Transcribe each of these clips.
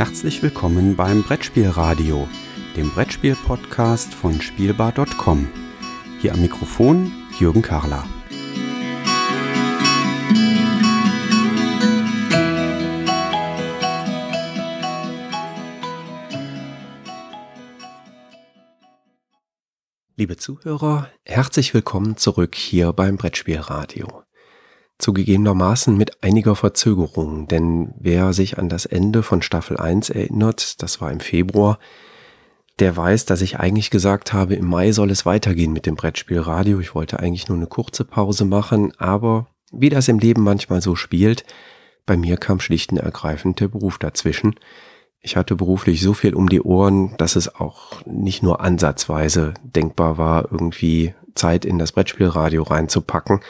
Herzlich willkommen beim Brettspielradio, dem Brettspiel-Podcast von Spielbar.com. Hier am Mikrofon Jürgen Karler. Liebe Zuhörer, herzlich willkommen zurück hier beim Brettspielradio. Zugegebenermaßen mit einiger Verzögerung, denn wer sich an das Ende von Staffel 1 erinnert, das war im Februar, der weiß, dass ich eigentlich gesagt habe, im Mai soll es weitergehen mit dem Brettspielradio. Ich wollte eigentlich nur eine kurze Pause machen, aber wie das im Leben manchmal so spielt, bei mir kam schlicht und ergreifend der Beruf dazwischen. Ich hatte beruflich so viel um die Ohren, dass es auch nicht nur ansatzweise denkbar war, irgendwie Zeit in das Brettspielradio reinzupacken.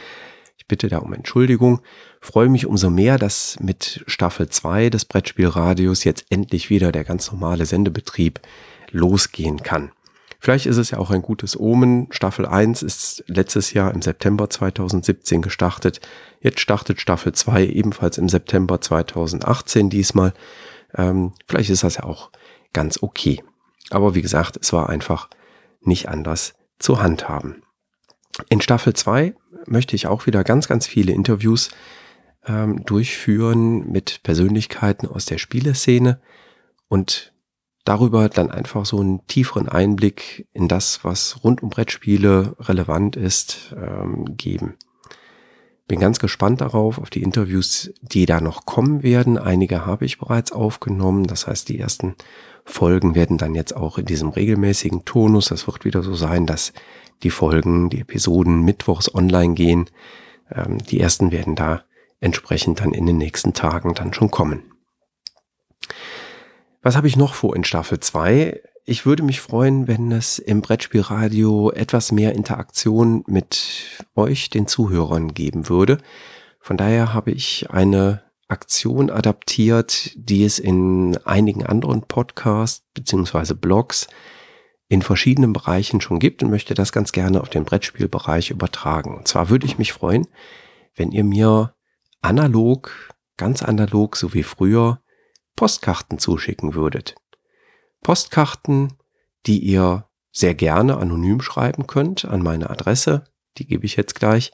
Bitte da um Entschuldigung. Freue mich umso mehr, dass mit Staffel 2 des Brettspielradios jetzt endlich wieder der ganz normale Sendebetrieb losgehen kann. Vielleicht ist es ja auch ein gutes Omen. Staffel 1 ist letztes Jahr im September 2017 gestartet. Jetzt startet Staffel 2 ebenfalls im September 2018 diesmal. Ähm, vielleicht ist das ja auch ganz okay. Aber wie gesagt, es war einfach nicht anders zu handhaben. In Staffel 2 möchte ich auch wieder ganz, ganz viele Interviews ähm, durchführen mit Persönlichkeiten aus der Spieleszene und darüber dann einfach so einen tieferen Einblick in das, was rund um Brettspiele relevant ist, ähm, geben. Bin ganz gespannt darauf, auf die Interviews, die da noch kommen werden. Einige habe ich bereits aufgenommen. Das heißt, die ersten Folgen werden dann jetzt auch in diesem regelmäßigen Tonus. Das wird wieder so sein, dass die Folgen, die Episoden mittwochs online gehen. Ähm, die ersten werden da entsprechend dann in den nächsten Tagen dann schon kommen. Was habe ich noch vor in Staffel 2? Ich würde mich freuen, wenn es im Brettspielradio etwas mehr Interaktion mit euch, den Zuhörern, geben würde. Von daher habe ich eine Aktion adaptiert, die es in einigen anderen Podcasts beziehungsweise Blogs in verschiedenen Bereichen schon gibt und möchte das ganz gerne auf den Brettspielbereich übertragen. Und zwar würde ich mich freuen, wenn ihr mir analog, ganz analog, so wie früher, Postkarten zuschicken würdet. Postkarten, die ihr sehr gerne anonym schreiben könnt an meine Adresse. Die gebe ich jetzt gleich.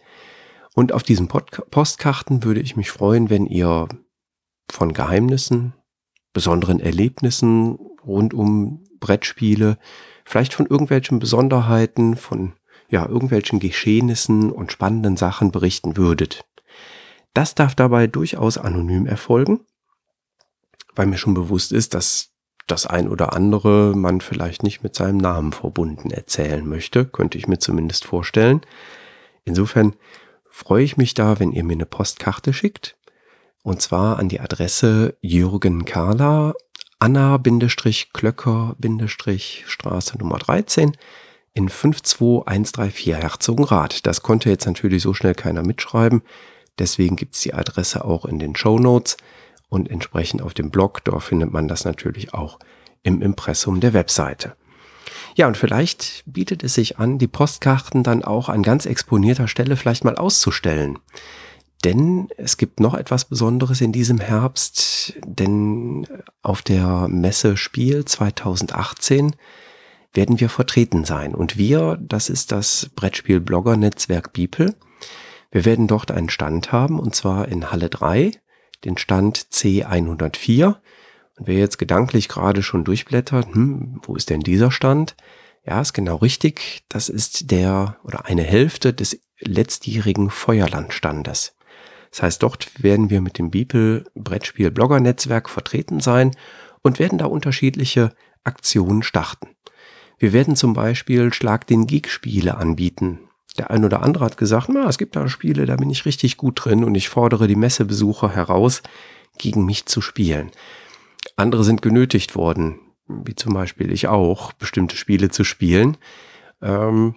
Und auf diesen Pod Postkarten würde ich mich freuen, wenn ihr von Geheimnissen, besonderen Erlebnissen rund um Brettspiele, vielleicht von irgendwelchen Besonderheiten, von ja, irgendwelchen Geschehnissen und spannenden Sachen berichten würdet. Das darf dabei durchaus anonym erfolgen, weil mir schon bewusst ist, dass das ein oder andere man vielleicht nicht mit seinem Namen verbunden erzählen möchte, könnte ich mir zumindest vorstellen. Insofern freue ich mich da, wenn ihr mir eine Postkarte schickt. Und zwar an die Adresse Jürgen Kahler, Anna-Klöcker-Straße Nummer 13 in 52134 Herzogenrath. Das konnte jetzt natürlich so schnell keiner mitschreiben. Deswegen gibt's die Adresse auch in den Show Notes und entsprechend auf dem Blog. Dort findet man das natürlich auch im Impressum der Webseite. Ja, und vielleicht bietet es sich an, die Postkarten dann auch an ganz exponierter Stelle vielleicht mal auszustellen. Denn es gibt noch etwas Besonderes in diesem Herbst, denn auf der Messe Spiel 2018 werden wir vertreten sein. Und wir, das ist das Brettspiel-Blogger-Netzwerk Beeple. Wir werden dort einen Stand haben, und zwar in Halle 3 den Stand C104. Und wer jetzt gedanklich gerade schon durchblättert, hm, wo ist denn dieser Stand? Ja, ist genau richtig. Das ist der oder eine Hälfte des letztjährigen Feuerlandstandes. Das heißt, dort werden wir mit dem Beeple Brettspiel Blogger Netzwerk vertreten sein und werden da unterschiedliche Aktionen starten. Wir werden zum Beispiel Schlag den Geek Spiele anbieten der ein oder andere hat gesagt, na, es gibt da Spiele, da bin ich richtig gut drin und ich fordere die Messebesucher heraus, gegen mich zu spielen. Andere sind genötigt worden, wie zum Beispiel ich auch, bestimmte Spiele zu spielen. Ähm,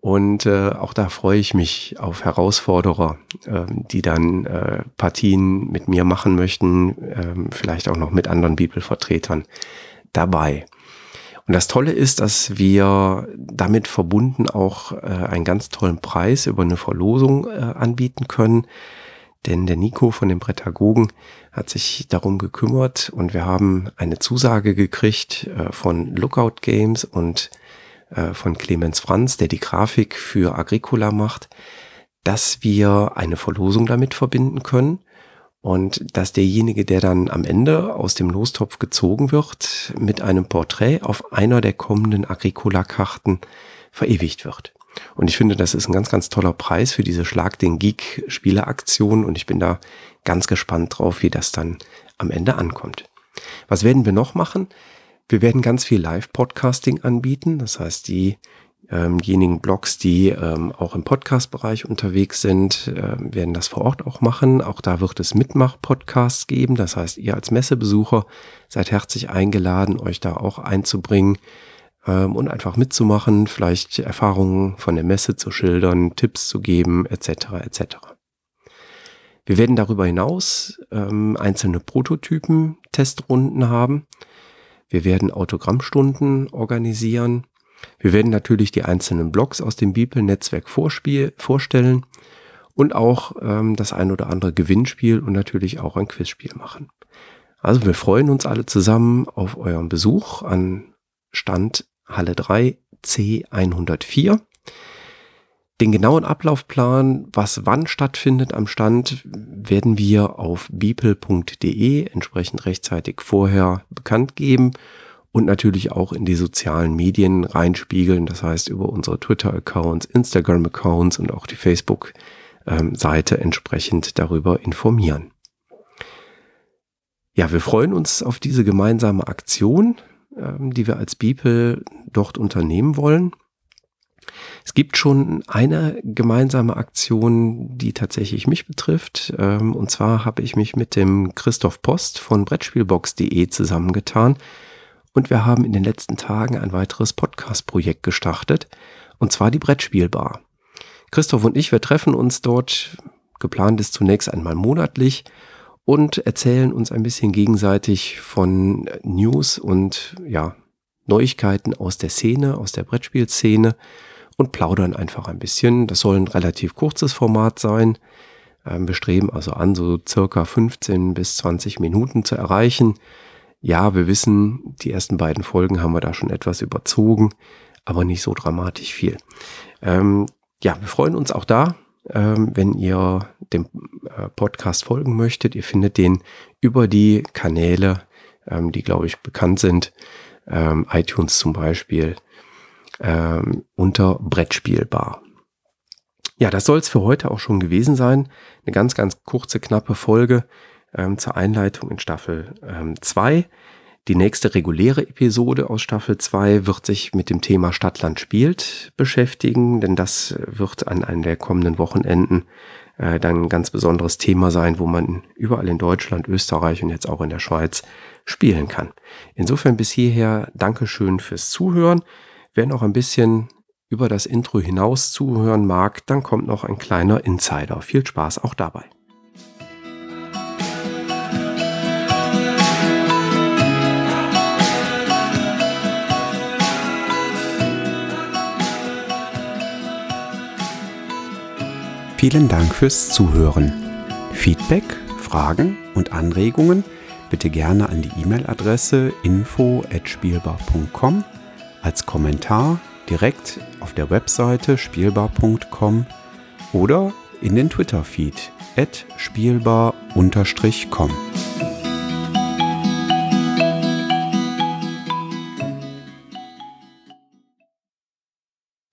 und äh, auch da freue ich mich auf Herausforderer, äh, die dann äh, Partien mit mir machen möchten, äh, vielleicht auch noch mit anderen Bibelvertretern dabei. Und das Tolle ist, dass wir damit verbunden auch äh, einen ganz tollen Preis über eine Verlosung äh, anbieten können. denn der Nico von den Prädagogen hat sich darum gekümmert und wir haben eine Zusage gekriegt äh, von Lookout Games und äh, von Clemens Franz, der die Grafik für Agricola macht, dass wir eine Verlosung damit verbinden können und dass derjenige, der dann am Ende aus dem Lostopf gezogen wird, mit einem Porträt auf einer der kommenden Agricola-Karten verewigt wird. Und ich finde, das ist ein ganz, ganz toller Preis für diese Schlag den Geek Spieleaktion und ich bin da ganz gespannt drauf, wie das dann am Ende ankommt. Was werden wir noch machen? Wir werden ganz viel Live-Podcasting anbieten. Das heißt, diejenigen ähm, Blogs, die ähm, auch im Podcast-Bereich unterwegs sind, äh, werden das vor Ort auch machen. Auch da wird es Mitmach-Podcasts geben. Das heißt, ihr als Messebesucher seid herzlich eingeladen, euch da auch einzubringen ähm, und einfach mitzumachen, vielleicht Erfahrungen von der Messe zu schildern, Tipps zu geben, etc. etc. Wir werden darüber hinaus ähm, einzelne Prototypen, Testrunden haben. Wir werden Autogrammstunden organisieren. Wir werden natürlich die einzelnen Blogs aus dem Beeple-Netzwerk vorstellen und auch ähm, das ein oder andere Gewinnspiel und natürlich auch ein Quizspiel machen. Also wir freuen uns alle zusammen auf euren Besuch an Stand Halle 3 C104. Den genauen Ablaufplan, was wann stattfindet am Stand, werden wir auf beeple.de entsprechend rechtzeitig vorher bekannt geben und natürlich auch in die sozialen Medien reinspiegeln, das heißt über unsere Twitter-Accounts, Instagram-Accounts und auch die Facebook-Seite entsprechend darüber informieren. Ja, wir freuen uns auf diese gemeinsame Aktion die wir als Beeple dort unternehmen wollen. Es gibt schon eine gemeinsame Aktion, die tatsächlich mich betrifft. Ähm, und zwar habe ich mich mit dem Christoph Post von Brettspielbox.de zusammengetan. Und wir haben in den letzten Tagen ein weiteres Podcast-Projekt gestartet. Und zwar die Brettspielbar. Christoph und ich, wir treffen uns dort. Geplant ist zunächst einmal monatlich und erzählen uns ein bisschen gegenseitig von News und ja, Neuigkeiten aus der Szene, aus der Brettspielszene und plaudern einfach ein bisschen. Das soll ein relativ kurzes Format sein. Ähm, wir streben also an, so circa 15 bis 20 Minuten zu erreichen. Ja, wir wissen, die ersten beiden Folgen haben wir da schon etwas überzogen, aber nicht so dramatisch viel. Ähm, ja, wir freuen uns auch da wenn ihr dem äh, Podcast folgen möchtet. Ihr findet den über die Kanäle, ähm, die, glaube ich, bekannt sind. Ähm, iTunes zum Beispiel ähm, unter Brettspielbar. Ja, das soll es für heute auch schon gewesen sein. Eine ganz, ganz kurze, knappe Folge ähm, zur Einleitung in Staffel 2. Die nächste reguläre Episode aus Staffel 2 wird sich mit dem Thema Stadtland spielt beschäftigen, denn das wird an einem der kommenden Wochenenden äh, dann ein ganz besonderes Thema sein, wo man überall in Deutschland, Österreich und jetzt auch in der Schweiz spielen kann. Insofern bis hierher Dankeschön fürs Zuhören. Wer noch ein bisschen über das Intro hinaus zuhören mag, dann kommt noch ein kleiner Insider. Viel Spaß auch dabei. Vielen Dank fürs Zuhören. Feedback, Fragen und Anregungen bitte gerne an die E-Mail-Adresse info@spielbar.com als Kommentar direkt auf der Webseite spielbar.com oder in den Twitter-Feed spielbar-com.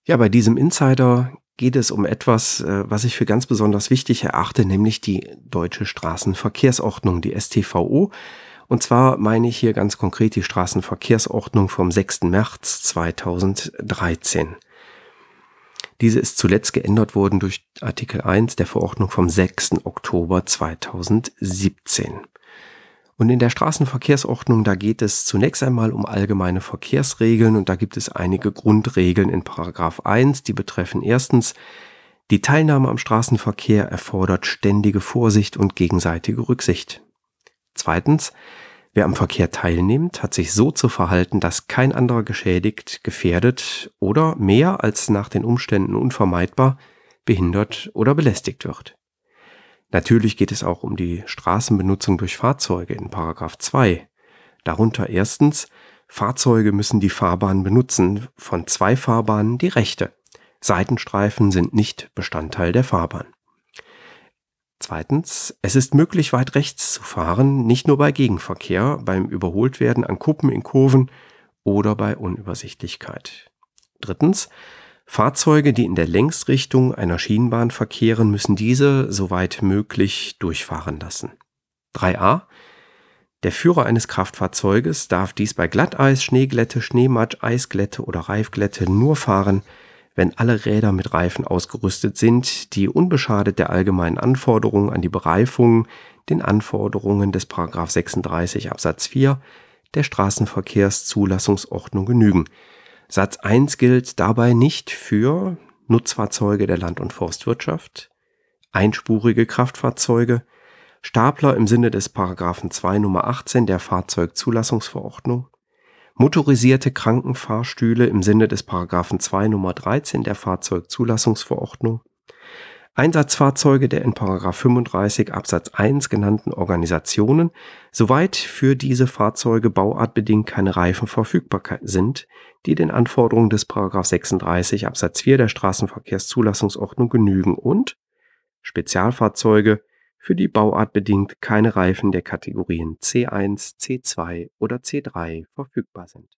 Ja, bei diesem Insider geht es um etwas, äh, was ich für ganz besonders wichtig erachte, nämlich die deutsche Straßenverkehrsordnung, die STVO. Und zwar meine ich hier ganz konkret die Straßenverkehrsordnung vom 6. März 2013. Diese ist zuletzt geändert worden durch Artikel 1 der Verordnung vom 6. Oktober 2017. Und in der Straßenverkehrsordnung, da geht es zunächst einmal um allgemeine Verkehrsregeln und da gibt es einige Grundregeln in Paragraph 1, die betreffen erstens, die Teilnahme am Straßenverkehr erfordert ständige Vorsicht und gegenseitige Rücksicht. Zweitens, wer am Verkehr teilnimmt, hat sich so zu verhalten, dass kein anderer geschädigt, gefährdet oder mehr als nach den Umständen unvermeidbar behindert oder belästigt wird. Natürlich geht es auch um die Straßenbenutzung durch Fahrzeuge in Paragraph 2. Darunter erstens, Fahrzeuge müssen die Fahrbahn benutzen, von zwei Fahrbahnen die rechte. Seitenstreifen sind nicht Bestandteil der Fahrbahn. Zweitens, es ist möglich, weit rechts zu fahren, nicht nur bei Gegenverkehr, beim Überholtwerden an Kuppen in Kurven oder bei Unübersichtlichkeit. Drittens, Fahrzeuge, die in der Längsrichtung einer Schienenbahn verkehren, müssen diese soweit möglich durchfahren lassen. 3a. Der Führer eines Kraftfahrzeuges darf dies bei Glatteis, Schneeglätte, Schneematsch, Eisglätte oder Reifglätte nur fahren, wenn alle Räder mit Reifen ausgerüstet sind, die unbeschadet der allgemeinen Anforderungen an die Bereifung, den Anforderungen des 36 Absatz 4 der Straßenverkehrszulassungsordnung genügen. Satz 1 gilt dabei nicht für Nutzfahrzeuge der Land- und Forstwirtschaft, einspurige Kraftfahrzeuge, Stapler im Sinne des Paragraphen 2 Nummer 18 der Fahrzeugzulassungsverordnung, motorisierte Krankenfahrstühle im Sinne des Paragraphen 2 Nummer 13 der Fahrzeugzulassungsverordnung, Einsatzfahrzeuge der in Paragraph 35 Absatz 1 genannten Organisationen, soweit für diese Fahrzeuge bauartbedingt keine Reifen verfügbar sind, die den Anforderungen des Paragraph 36 Absatz 4 der Straßenverkehrszulassungsordnung genügen und Spezialfahrzeuge, für die bauartbedingt keine Reifen der Kategorien C1, C2 oder C3 verfügbar sind